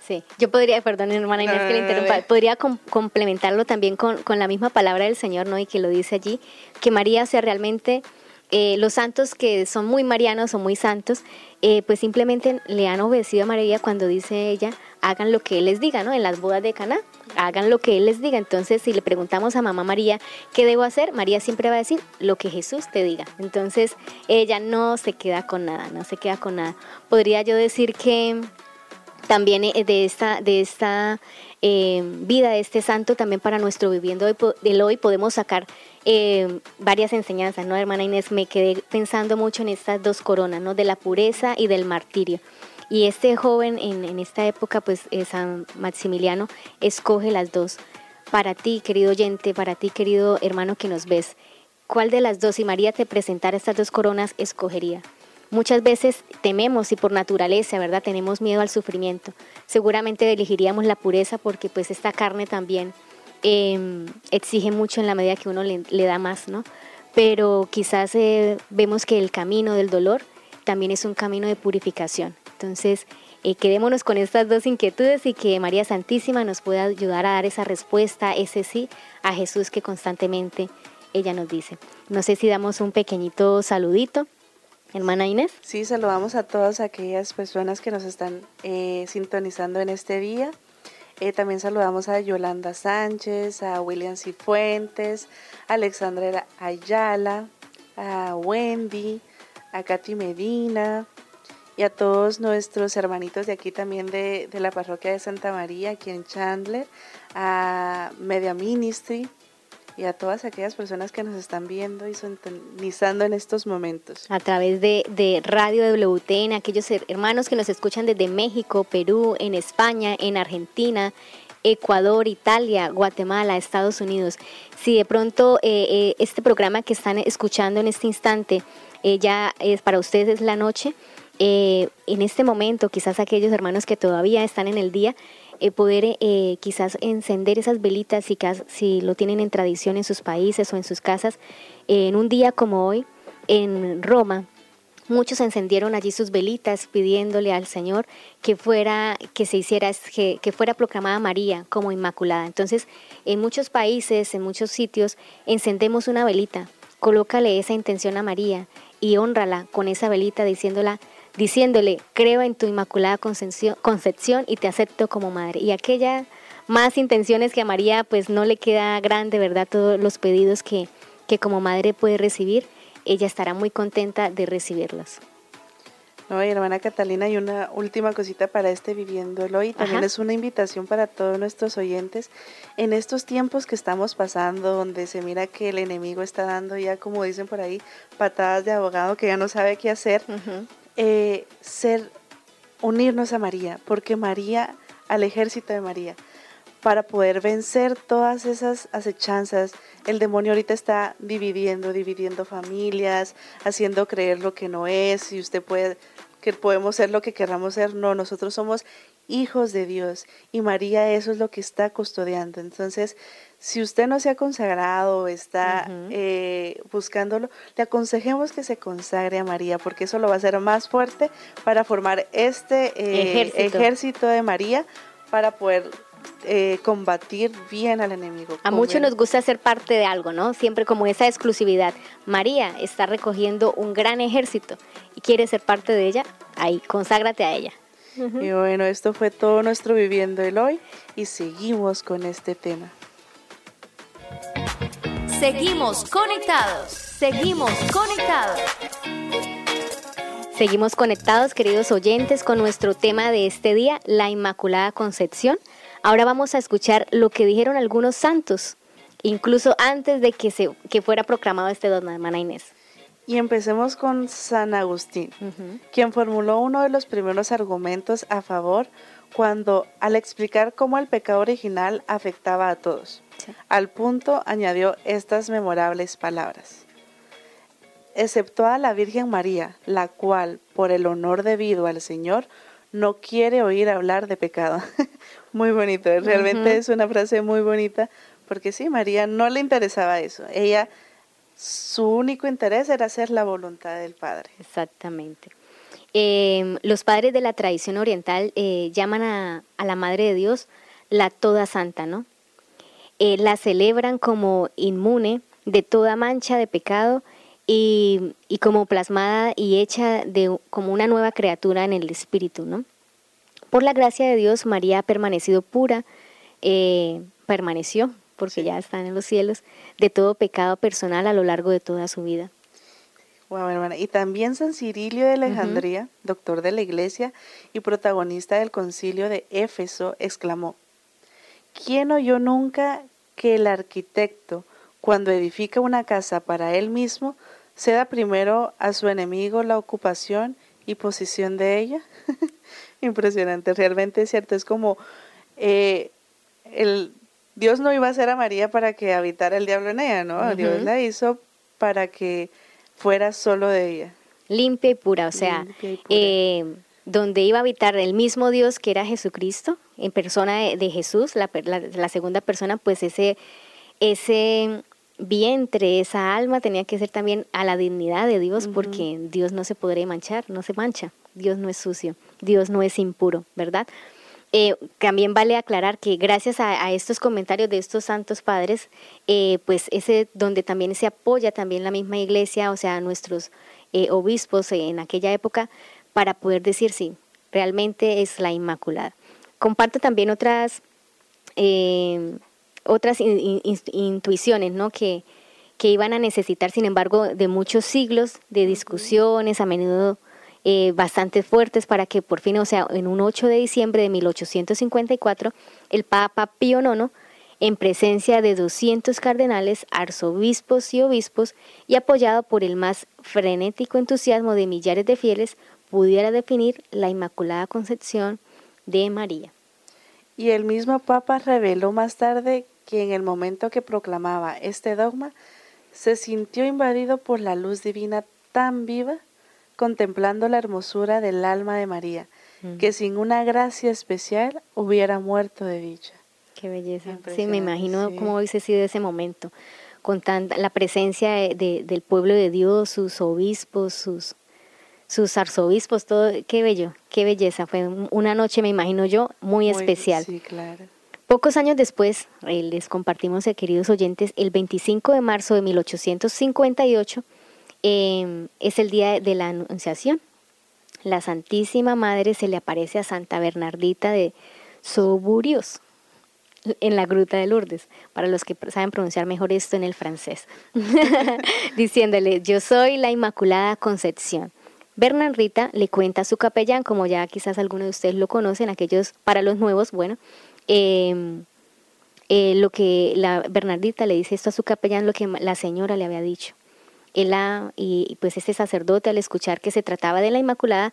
Sí, yo podría, perdón hermana Inés que le interrumpa, podría complementarlo también con, con, la misma palabra del Señor, ¿no? Y que lo dice allí, que María sea realmente eh, los santos que son muy marianos o muy santos, eh, pues simplemente le han obedecido a María cuando dice ella, hagan lo que Él les diga, ¿no? En las bodas de Caná, hagan lo que Él les diga. Entonces, si le preguntamos a mamá María, ¿qué debo hacer? María siempre va a decir, lo que Jesús te diga. Entonces, ella no se queda con nada, no se queda con nada. Podría yo decir que también eh, de esta, de esta eh, vida de este santo, también para nuestro viviendo del hoy podemos sacar eh, varias enseñanzas, ¿no, hermana Inés? Me quedé pensando mucho en estas dos coronas, ¿no? De la pureza y del martirio. Y este joven en, esta época, pues San Maximiliano, escoge las dos. Para ti, querido oyente, para ti, querido hermano que nos ves, ¿cuál de las dos, si María te presentara estas dos coronas, escogería? Muchas veces tememos y por naturaleza, ¿verdad? Tenemos miedo al sufrimiento. Seguramente elegiríamos la pureza porque pues esta carne también em, exige mucho en la medida que uno le, da más, ¿no? Pero quizás eh, vemos que el camino del dolor también es un camino de purificación. Entonces, eh, quedémonos con estas dos inquietudes y que María Santísima nos pueda ayudar a dar esa respuesta, ese sí, a Jesús que constantemente ella nos dice. No sé si damos un pequeñito saludito. Hermana Inés. Sí, saludamos a todas aquellas personas que nos están eh, sintonizando en este día. Eh, también saludamos a Yolanda Sánchez, a William Cifuentes, a Alexandra Ayala, a Wendy, a Katy Medina y a todos nuestros hermanitos de aquí también de, de la parroquia de Santa María, aquí en Chandler, a Media Ministry, y a todas aquellas personas que nos están viendo y sintonizando en estos momentos. A través de, de Radio WTN, aquellos hermanos que nos escuchan desde México, Perú, en España, en Argentina, Ecuador, Italia, Guatemala, Estados Unidos. Si de pronto eh, eh, este programa que están escuchando en este instante eh, ya es para ustedes es la noche, en este momento quizás aquellos hermanos que todavía están en el día, eh, poder eh, quizás encender esas velitas si, lo tienen en tradición en sus países o en sus casas. en un día como hoy, en Roma, muchos encendieron allí sus velitas pidiéndole al Señor que fuera que se hiciera que, fuera proclamada María como inmaculada. Entonces, en muchos países, en muchos sitios encendemos una velita, colócale esa intención a María y honrala con esa velita diciéndola diciéndole, creo en tu inmaculada concepción y te acepto como madre. Y aquella más intenciones que a María pues no le queda grande, ¿verdad? Todos los pedidos que, que como madre puede recibir, ella estará muy contenta de recibirlos. No, hermana Catalina, y una última cosita para este Viviéndolo y también es una invitación para todos nuestros oyentes. En estos tiempos que estamos pasando, donde se mira que el enemigo está dando ya, como dicen por ahí, patadas de abogado que ya no sabe qué hacer, eh, ser, unirnos a María, porque María, al ejército de María, para poder vencer todas esas acechanzas. El demonio ahorita está dividiendo, dividiendo familias, haciendo creer lo que no es, y usted puede, que podemos ser lo que queramos ser. No, nosotros somos hijos de Dios y María eso es lo que está custodiando. Entonces, si usted no se ha consagrado, está eh, buscándolo, le aconsejemos que se consagre a María, porque eso lo va a hacer más fuerte para formar este eh, ejército. de María para poder eh, combatir bien al enemigo. A muchos nos gusta ser parte de algo, ¿no? Siempre como esa exclusividad. María está recogiendo un gran ejército y quiere ser parte de ella, ahí, conságrate a ella. Y bueno, esto fue todo nuestro Viviendo el Hoy y seguimos con este tema. Seguimos conectados, seguimos conectados. Seguimos conectados, queridos oyentes, con nuestro tema de este día, la Inmaculada Concepción. Ahora vamos a escuchar lo que dijeron algunos santos, incluso antes de que, se, que fuera proclamado este don, hermana Inés. Y empecemos con San Agustín, quien formuló uno de los primeros argumentos a favor cuando, al explicar cómo el pecado original afectaba a todos, al punto añadió estas memorables palabras. Excepto a la Virgen María, la cual, por el honor debido al Señor, no quiere oír hablar de pecado. muy bonito, realmente es una frase muy bonita, porque sí, María no le interesaba eso. Ella, su único interés era hacer la voluntad del Padre. Exactamente. Em, los padres de la tradición oriental eh, llaman a, la Madre de Dios la Toda Santa, ¿no? Eh, la celebran como inmune de toda mancha de pecado y, y como plasmada y hecha de como una nueva criatura en el espíritu, ¿no? Por la gracia de Dios, María ha permanecido pura, eh, permaneció, porque ya está en los cielos, de todo pecado personal a lo largo de toda su vida. Wow, hermana. Y también San Cirilio de Alejandría, doctor de la iglesia y protagonista del concilio de Éfeso, exclamó, ¿quién oyó nunca que el arquitecto, cuando edifica una casa para él mismo, ceda primero a su enemigo la ocupación y posición de ella? Impresionante, realmente es cierto, es como eh, el Dios no iba a hacer a María para que habitara el diablo en ella, ¿no? Dios la hizo para que fuera solo de ella. Limpia y pura, o sea, Eh, donde iba a habitar el mismo Dios que era Jesucristo, en persona de, de Jesús, la, la, la, segunda persona, pues ese, ese vientre, esa alma tenía que ser también a la dignidad de Dios, uh -huh. porque Dios no se podría manchar, no se mancha, Dios no es sucio, Dios no es impuro, ¿verdad? Eh, también vale aclarar que gracias a, a, estos comentarios de estos santos padres, eh, pues ese donde también se apoya también la misma iglesia, o sea, nuestros eh, obispos en aquella época, para poder decir sí, realmente es la Inmaculada. Comparto también otras otras in, in, intuiciones, ¿no? Que, que iban a necesitar, sin embargo, de muchos siglos de discusiones, a menudo eh, bastante fuertes para que por fin, o sea, en un 8 de diciembre de 1854, el Papa Pío IX, en presencia de 200 cardenales, arzobispos y obispos, y apoyado por el más frenético entusiasmo de millares de fieles, pudiera definir la Inmaculada Concepción de María. Y el mismo Papa reveló más tarde que en el momento que proclamaba este dogma, se sintió invadido por la luz divina tan viva contemplando la hermosura del alma de María, mm. que sin una gracia especial hubiera muerto de dicha. Qué belleza. Sí, me imagino sí. cómo hubiese sido ese momento, con tanta, la presencia de, de, del pueblo de Dios, sus obispos, sus, sus arzobispos, todo, qué bello, qué belleza. Fue una noche, me imagino yo, muy, muy especial. Sí, claro. Pocos años después, eh, les compartimos, eh, queridos oyentes, el 25 de marzo de 1858, eh, es el día de la Anunciación. La Santísima Madre se le aparece a Santa Bernardita de Soburios en la Gruta de Lourdes, para los que saben pronunciar mejor esto en el francés, diciéndole, yo soy la Inmaculada Concepción. Bernardita le cuenta a su capellán, como ya quizás algunos de ustedes lo conocen, aquellos para los nuevos, bueno, eh, eh, lo que la Bernardita le dice esto a su capellán, lo que la señora le había dicho. Él la, y pues este sacerdote al escuchar que se trataba de la Inmaculada,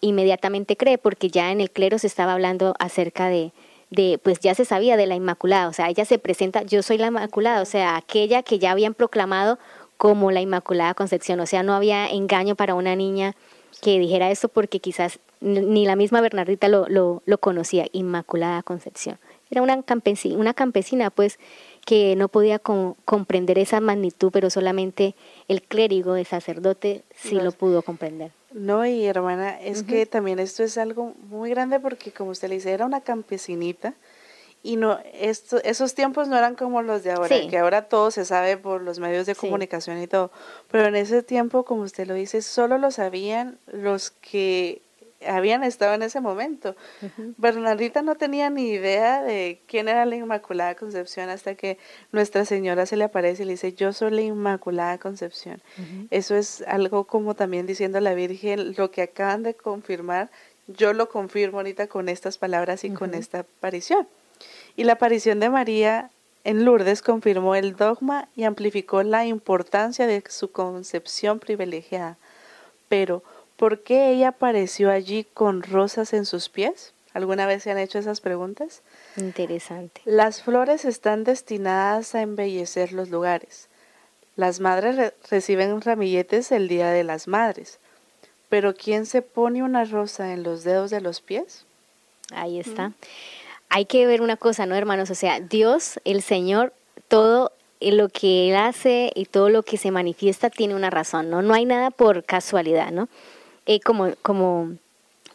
inmediatamente cree, porque ya en el clero se estaba hablando acerca de, de, pues ya se sabía de la Inmaculada, o sea, ella se presenta, yo soy la Inmaculada, o sea, aquella que ya habían proclamado como la Inmaculada Concepción, o sea, no había engaño para una niña que dijera eso porque quizás ni la misma Bernardita lo, lo, lo conocía, Inmaculada Concepción. Era una campesina, una campesina pues que no podía com comprender esa magnitud, pero solamente el clérigo, el sacerdote, sí no. lo pudo comprender. No, y hermana, es uh -huh. que también esto es algo muy grande porque como usted le dice, era una campesinita y no esto, esos tiempos no eran como los de ahora, sí. que ahora todo se sabe por los medios de sí. comunicación y todo, pero en ese tiempo, como usted lo dice, solo lo sabían los que habían estado en ese momento. Uh -huh. Bernardita no tenía ni idea de quién era la Inmaculada Concepción hasta que Nuestra Señora se le aparece y le dice, yo soy la Inmaculada Concepción. Uh -huh. Eso es algo como también diciendo a la Virgen, lo que acaban de confirmar, yo lo confirmo ahorita con estas palabras y uh -huh. con esta aparición. Y la aparición de María en Lourdes confirmó el dogma y amplificó la importancia de su concepción privilegiada. Pero, ¿Por qué ella apareció allí con rosas en sus pies? ¿Alguna vez se han hecho esas preguntas? Interesante. Las flores están destinadas a embellecer los lugares. Las madres re reciben ramilletes el Día de las Madres. Pero ¿quién se pone una rosa en los dedos de los pies? Ahí está. Mm. Hay que ver una cosa, ¿no, hermanos? O sea, Dios, el Señor, todo lo que Él hace y todo lo que se manifiesta tiene una razón, ¿no? No hay nada por casualidad, ¿no? Eh, como, como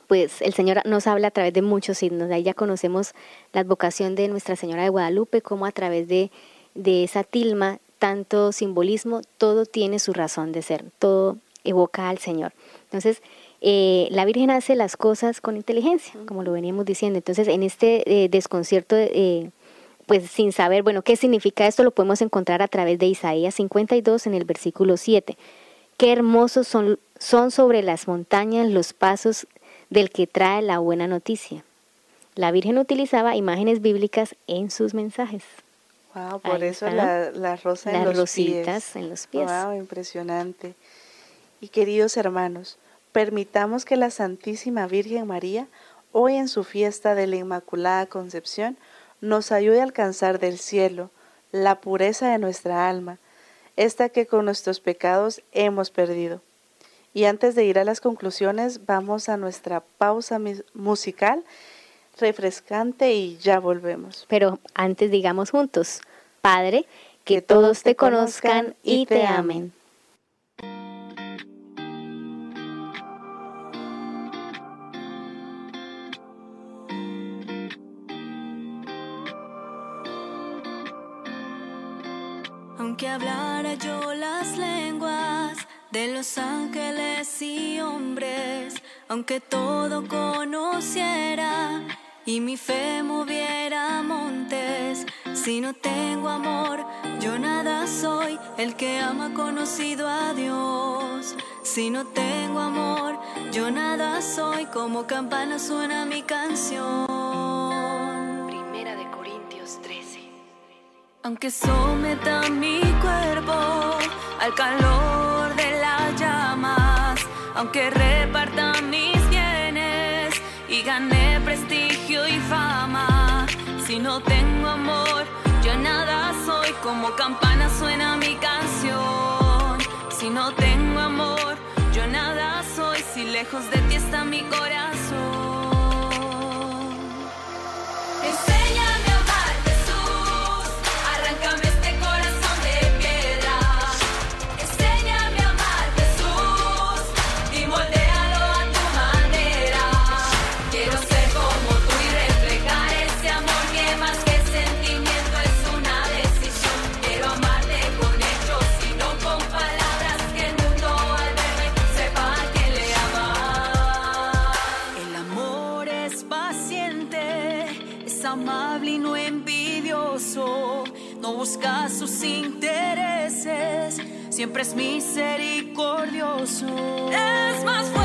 pues el Señor nos habla a través de muchos signos. Ahí ya conocemos la advocación de Nuestra Señora de Guadalupe, como a través de, de esa tilma tanto simbolismo, todo tiene su razón de ser, todo evoca al Señor. Entonces, eh, la Virgen hace las cosas con inteligencia, como lo veníamos diciendo. Entonces, en este eh, desconcierto, eh, pues sin saber, bueno, qué significa esto, lo podemos encontrar a través de Isaías 52 en el versículo 7. Qué hermosos son, son sobre las montañas los pasos del que trae la buena noticia. La Virgen utilizaba imágenes bíblicas en sus mensajes. Wow, por eso la, la, rosa en los rositas pies. en los pies. Wow, impresionante. Y queridos hermanos, permitamos que la Santísima Virgen María, hoy en su fiesta de la Inmaculada Concepción, nos ayude a alcanzar del cielo la pureza de nuestra alma, esta que con nuestros pecados hemos perdido. Y antes de ir a las conclusiones, vamos a nuestra pausa musical refrescante y ya volvemos. Pero antes digamos juntos, Padre, que, que todos te conozcan y te amen. Yo las lenguas de los ángeles y hombres, aunque todo conociera y mi fe moviera montes, si no tengo amor, yo nada soy, el que ama conocido a Dios. Si no tengo amor, yo nada soy, como campana suena mi canción. Aunque someta mi cuerpo al calor de las llamas, aunque reparta mis bienes y gane prestigio y fama, si no tengo amor, yo nada soy, como campana suena mi canción. Si no tengo amor, yo nada soy, si lejos de ti está mi corazón. Siempre es misericordioso. Es más fuerte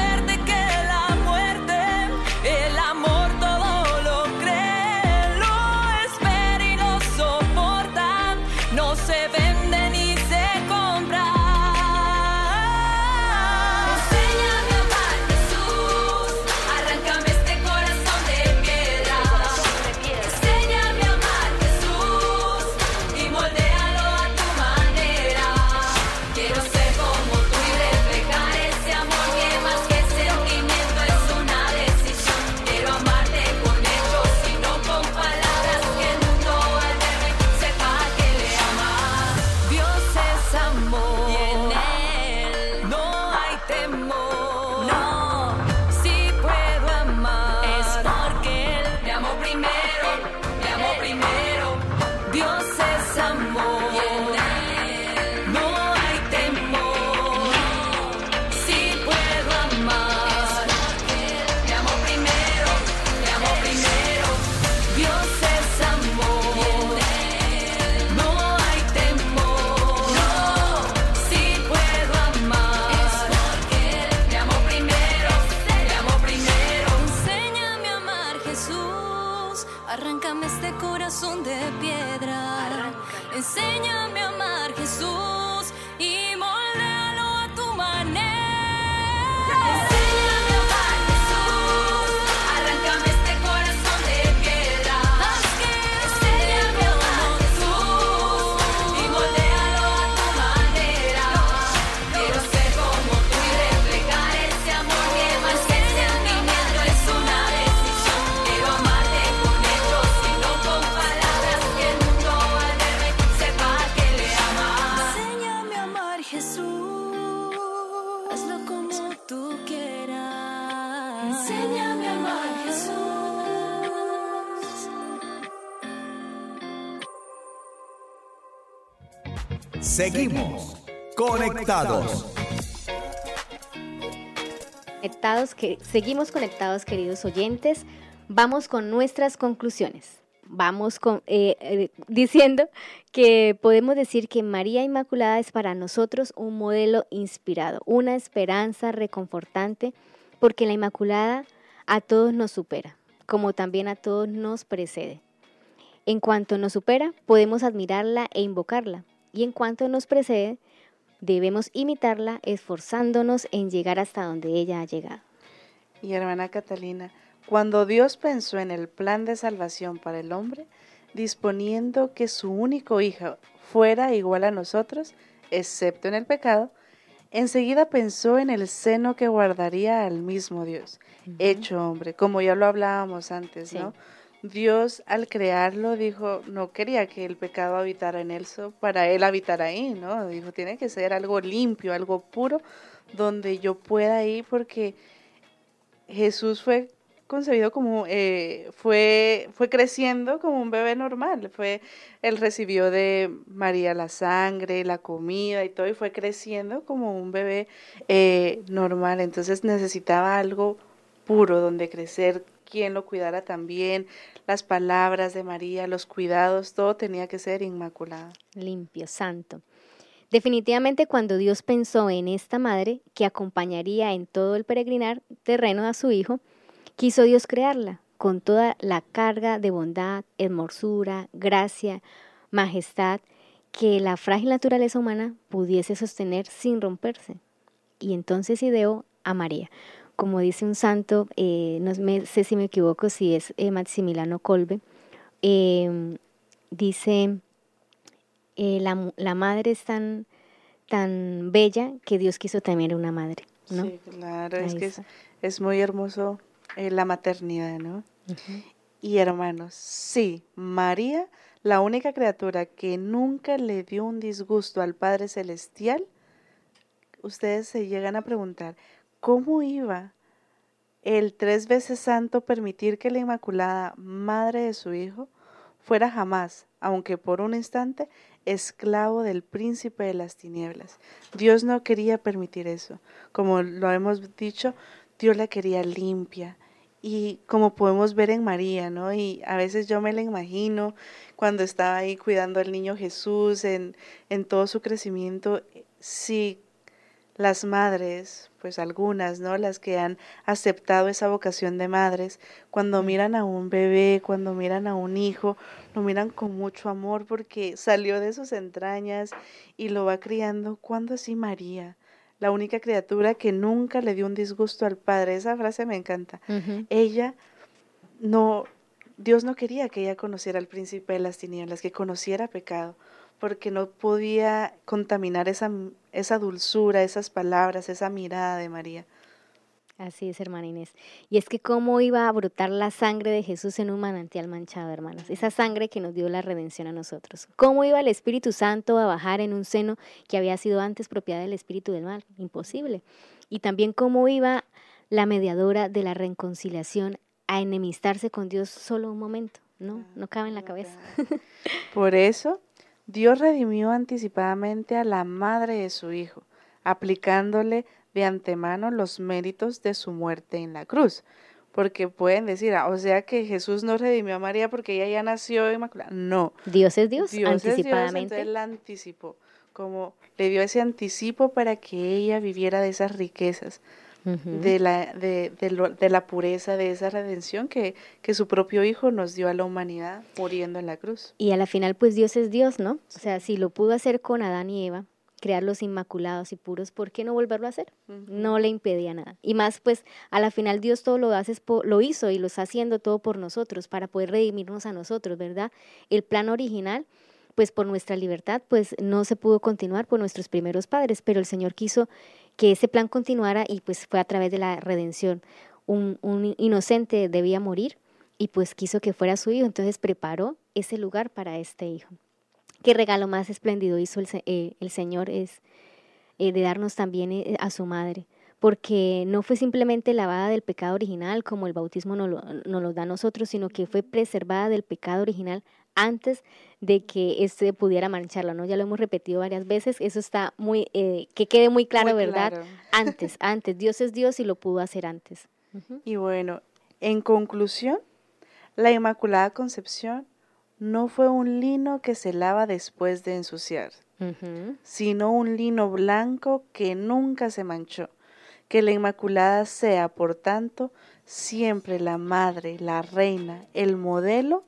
conectados. Que seguimos conectados, queridos oyentes. Vamos con nuestras conclusiones. Vamos con, eh, eh, diciendo que podemos decir que María Inmaculada es para nosotros un modelo inspirado, una esperanza reconfortante, porque la Inmaculada a todos nos supera, como también a todos nos precede. En cuanto nos supera, podemos admirarla e invocarla, y en cuanto nos precede, debemos imitarla esforzándonos en llegar hasta donde ella ha llegado. Y hermana Catalina, cuando Dios pensó en el plan de salvación para el hombre, disponiendo que su único hijo fuera igual a nosotros, excepto en el pecado, enseguida pensó en el seno que guardaría al mismo Dios, hecho hombre, como ya lo hablábamos antes, Sí. ¿no? Dios al crearlo dijo, no quería que el pecado habitara en él, para él habitar ahí, ¿no? Dijo, tiene que ser algo limpio, algo puro, donde yo pueda ir, porque Jesús fue concebido como, eh, fue, fue creciendo como un bebé normal, fue, él recibió de María la sangre, la comida y todo, y fue creciendo como un bebé eh, normal, entonces necesitaba algo puro donde crecer, quien lo cuidara también, las palabras de María, los cuidados, todo tenía que ser inmaculado. limpio, santo. Definitivamente cuando Dios pensó en esta madre que acompañaría en todo el peregrinar terreno a su hijo, quiso Dios crearla con toda la carga de bondad, hermosura, gracia, majestad que la frágil naturaleza humana pudiese sostener sin romperse. Y entonces ideó a María. Como dice un santo, eh, no sé si me equivoco, si es eh, Maximiliano Kolbe, eh, dice eh, la, la madre es tan, tan bella que Dios quiso tener una madre, ¿no? Sí, claro, es que es muy hermoso eh, la maternidad, ¿no? Y hermanos, sí, María, la única criatura que nunca le dio un disgusto al Padre Celestial, ustedes se llegan a preguntar, ¿cómo iba el tres veces santo permitir que la Inmaculada, madre de su Hijo, fuera jamás, aunque por un instante, esclavo del príncipe de las tinieblas? Dios no quería permitir eso. Como lo hemos dicho, Dios la quería limpia. Y como podemos ver en María, ¿no? Y a veces yo me la imagino cuando estaba ahí cuidando al niño Jesús en, en todo su crecimiento. Sí, las madres, pues algunas, ¿no? Las que han aceptado esa vocación de madres, cuando miran a un bebé, cuando miran a un hijo, lo miran con mucho amor porque salió de sus entrañas y lo va criando. ¿Cuándo así María? La única criatura que nunca le dio un disgusto al Padre. Esa frase me encanta. Ella no, Dios no quería que ella conociera al príncipe de las tinieblas, que conociera pecado, porque no podía contaminar esa, esa dulzura, esas palabras, esa mirada de María. Así es, hermana Inés. Y es que cómo iba a brotar la sangre de Jesús en un manantial manchado, hermanos. Esa sangre que nos dio la redención a nosotros. ¿Cómo iba el Espíritu Santo a bajar en un seno que había sido antes propiedad del Espíritu del mal? Imposible. Y también cómo iba la mediadora de la reconciliación a enemistarse con Dios solo un momento. No, no cabe en la cabeza. Por eso, Dios redimió anticipadamente a la madre de su Hijo, aplicándole de antemano los méritos de su muerte en la cruz. Porque pueden decir, ah, o sea que Jesús no redimió a María porque ella ya nació inmaculada. No, Dios es Dios, Dios es Dios, anticipadamente. entonces la anticipó, como le dio ese anticipo para que ella viviera de esas riquezas, De, la, de, de lo- de la pureza, de esa redención que, que su propio Hijo nos dio a la humanidad muriendo en la cruz. Y a la final, pues Dios es Dios, ¿no? O sea, si lo pudo hacer con Adán y Eva, crearlos inmaculados y puros, ¿por qué no volverlo a hacer? No le impedía nada. Y más, pues, a la final Dios todo lo hace, lo hizo y lo está haciendo todo por nosotros, para poder redimirnos a nosotros, ¿verdad? El plan original, pues por nuestra libertad, pues no se pudo continuar por nuestros primeros padres, pero el Señor quiso que ese plan continuara y pues fue a través de la redención. Un, un inocente debía morir y pues quiso que fuera su hijo, entonces preparó ese lugar para este hijo. Qué regalo más espléndido hizo el, eh, el Señor es eh, de darnos también eh, a su madre, porque no fue simplemente lavada del pecado original como el bautismo nos lo, nos lo da a nosotros, sino que fue preservada del pecado original antes de que este pudiera mancharlo, ¿no? Ya lo hemos repetido varias veces, eso está muy, eh, que quede muy claro, Muy ¿verdad? claro. Antes, antes, Dios es Dios y lo pudo hacer antes. Y bueno, en conclusión, la Inmaculada Concepción no fue un lino que se lava después de ensuciar, sino un lino blanco que nunca se manchó. Que la Inmaculada sea, por tanto, siempre la madre, la reina, el modelo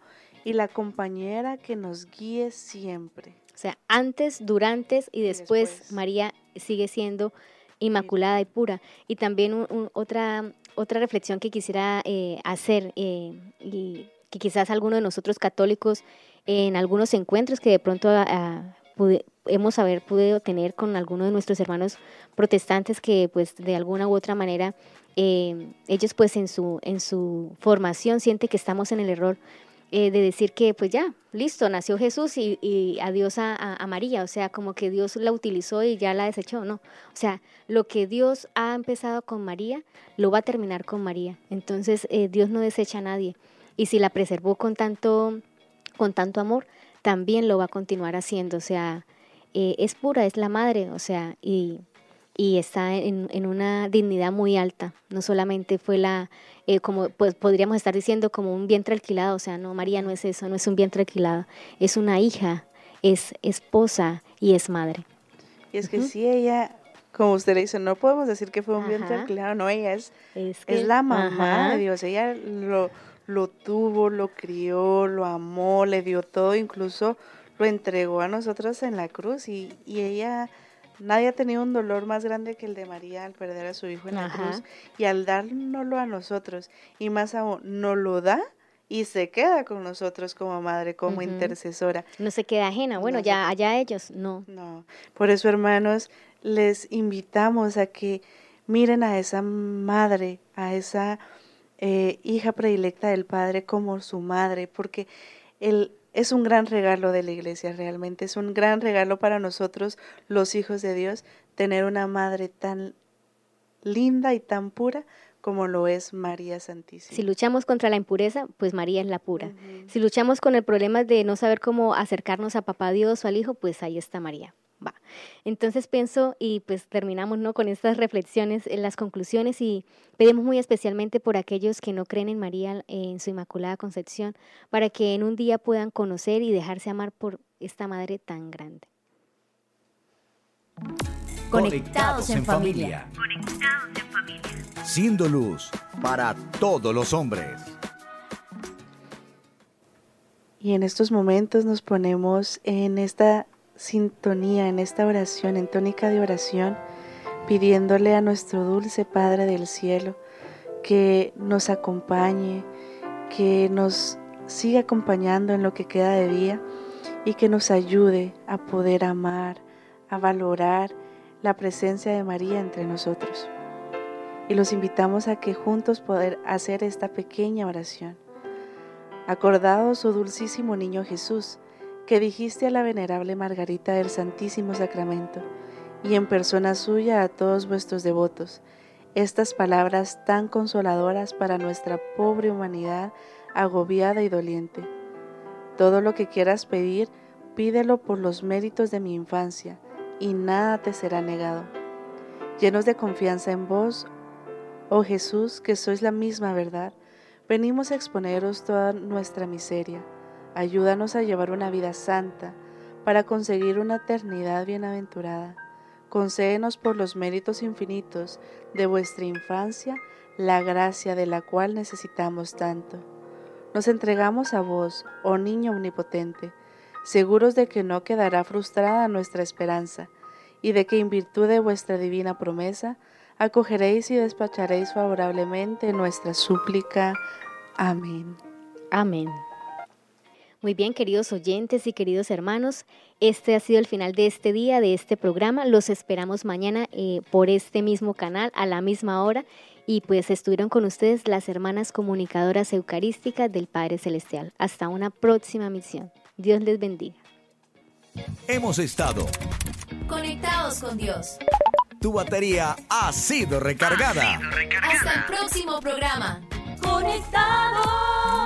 y la compañera que nos guíe siempre. O sea, antes, durante y después, después. María sigue siendo inmaculada y pura. Y también un- un- otra, otra reflexión que quisiera eh, hacer eh, y que quizás algunos de nosotros católicos en algunos encuentros que de pronto ah, pude- hemos haber podido tener con algunos de nuestros hermanos protestantes que pues de alguna u otra manera eh, ellos pues en su, en su formación sienten que estamos en el error eh, de decir que pues ya, listo, nació Jesús y, y adiós a, a- María, o sea, como que Dios la utilizó y ya la desechó, no, o sea, lo que Dios ha empezado con María, lo va a terminar con María, entonces eh, Dios no desecha a nadie. Y si la preservó con tanto, con tanto amor, también lo va a continuar haciendo, o sea, eh, es pura, es la madre, o sea, y, y está en, en una dignidad muy alta. No solamente fue la, eh, como pues podríamos estar diciendo, como un vientre alquilado, o sea, no, María no es eso, no es un vientre alquilado, es una hija, es esposa y es madre. Y es que sí, ella, como usted le dice, no podemos decir que fue un vientre Ajá. alquilado, no, ella es Es, la mamá ajá, de Dios, ella lo, lo tuvo, lo crió, lo amó, le dio todo, incluso lo entregó a nosotros en la cruz y, y ella, nadie ha tenido un dolor más grande que el de María al perder a su hijo en la Ajá. cruz y al dárnoslo a nosotros y más aún, nos lo da y se queda con nosotros como madre, como intercesora. No se queda ajena, bueno, No se- ya allá ellos, no. No, por eso hermanos, les invitamos a que miren a esa madre, a esa eh, hija predilecta del Padre como su madre, porque él es un gran regalo de la iglesia, realmente es un gran regalo para nosotros, los hijos de Dios, tener una madre tan linda y tan pura como lo es María Santísima. Si luchamos contra la impureza, pues María es la pura. Si luchamos con el problema de no saber cómo acercarnos a papá Dios o al Hijo, pues ahí está María. Va. Entonces pienso y pues terminamos ¿no? con estas reflexiones en las conclusiones y pedimos muy especialmente por aquellos que no creen en María en su Inmaculada Concepción, para que en un día puedan conocer y dejarse amar por esta madre tan grande. Conectados en familia. Siendo luz para todos los hombres. Y en estos momentos nos ponemos en esta sintonía, en esta oración, en tónica de oración, pidiéndole a nuestro dulce Padre del Cielo que nos acompañe, que nos siga acompañando en lo que queda de día y que nos ayude a poder amar, a valorar la presencia de María entre nosotros. Y los invitamos a que juntos poder hacer esta pequeña oración. Acordaos, oh dulcísimo niño Jesús, que dijiste a la venerable Margarita del Santísimo Sacramento y en persona suya a todos vuestros devotos, estas palabras tan consoladoras para nuestra pobre humanidad agobiada y doliente. Todo lo que quieras pedir, pídelo por los méritos de mi infancia, y nada te será negado. Llenos de confianza en vos, oh Jesús, que sois la misma verdad, venimos a exponeros toda nuestra miseria. Ayúdanos a llevar una vida santa para conseguir una eternidad bienaventurada. Concédenos por los méritos infinitos de vuestra infancia la gracia de la cual necesitamos tanto. Nos entregamos a vos, oh niño omnipotente, seguros de que no quedará frustrada nuestra esperanza y de que en virtud de vuestra divina promesa acogeréis y despacharéis favorablemente nuestra súplica. Amén. Amén. Muy bien, queridos oyentes y queridos hermanos, este ha sido el final de este día, de este programa. Los esperamos mañana eh, por este mismo canal a la misma hora y pues estuvieron con ustedes las hermanas comunicadoras eucarísticas del Padre Celestial. Hasta una próxima misión. Dios les bendiga. Hemos estado. Conectados con Dios. Tu batería ha sido recargada. Hasta el próximo programa. Conectados.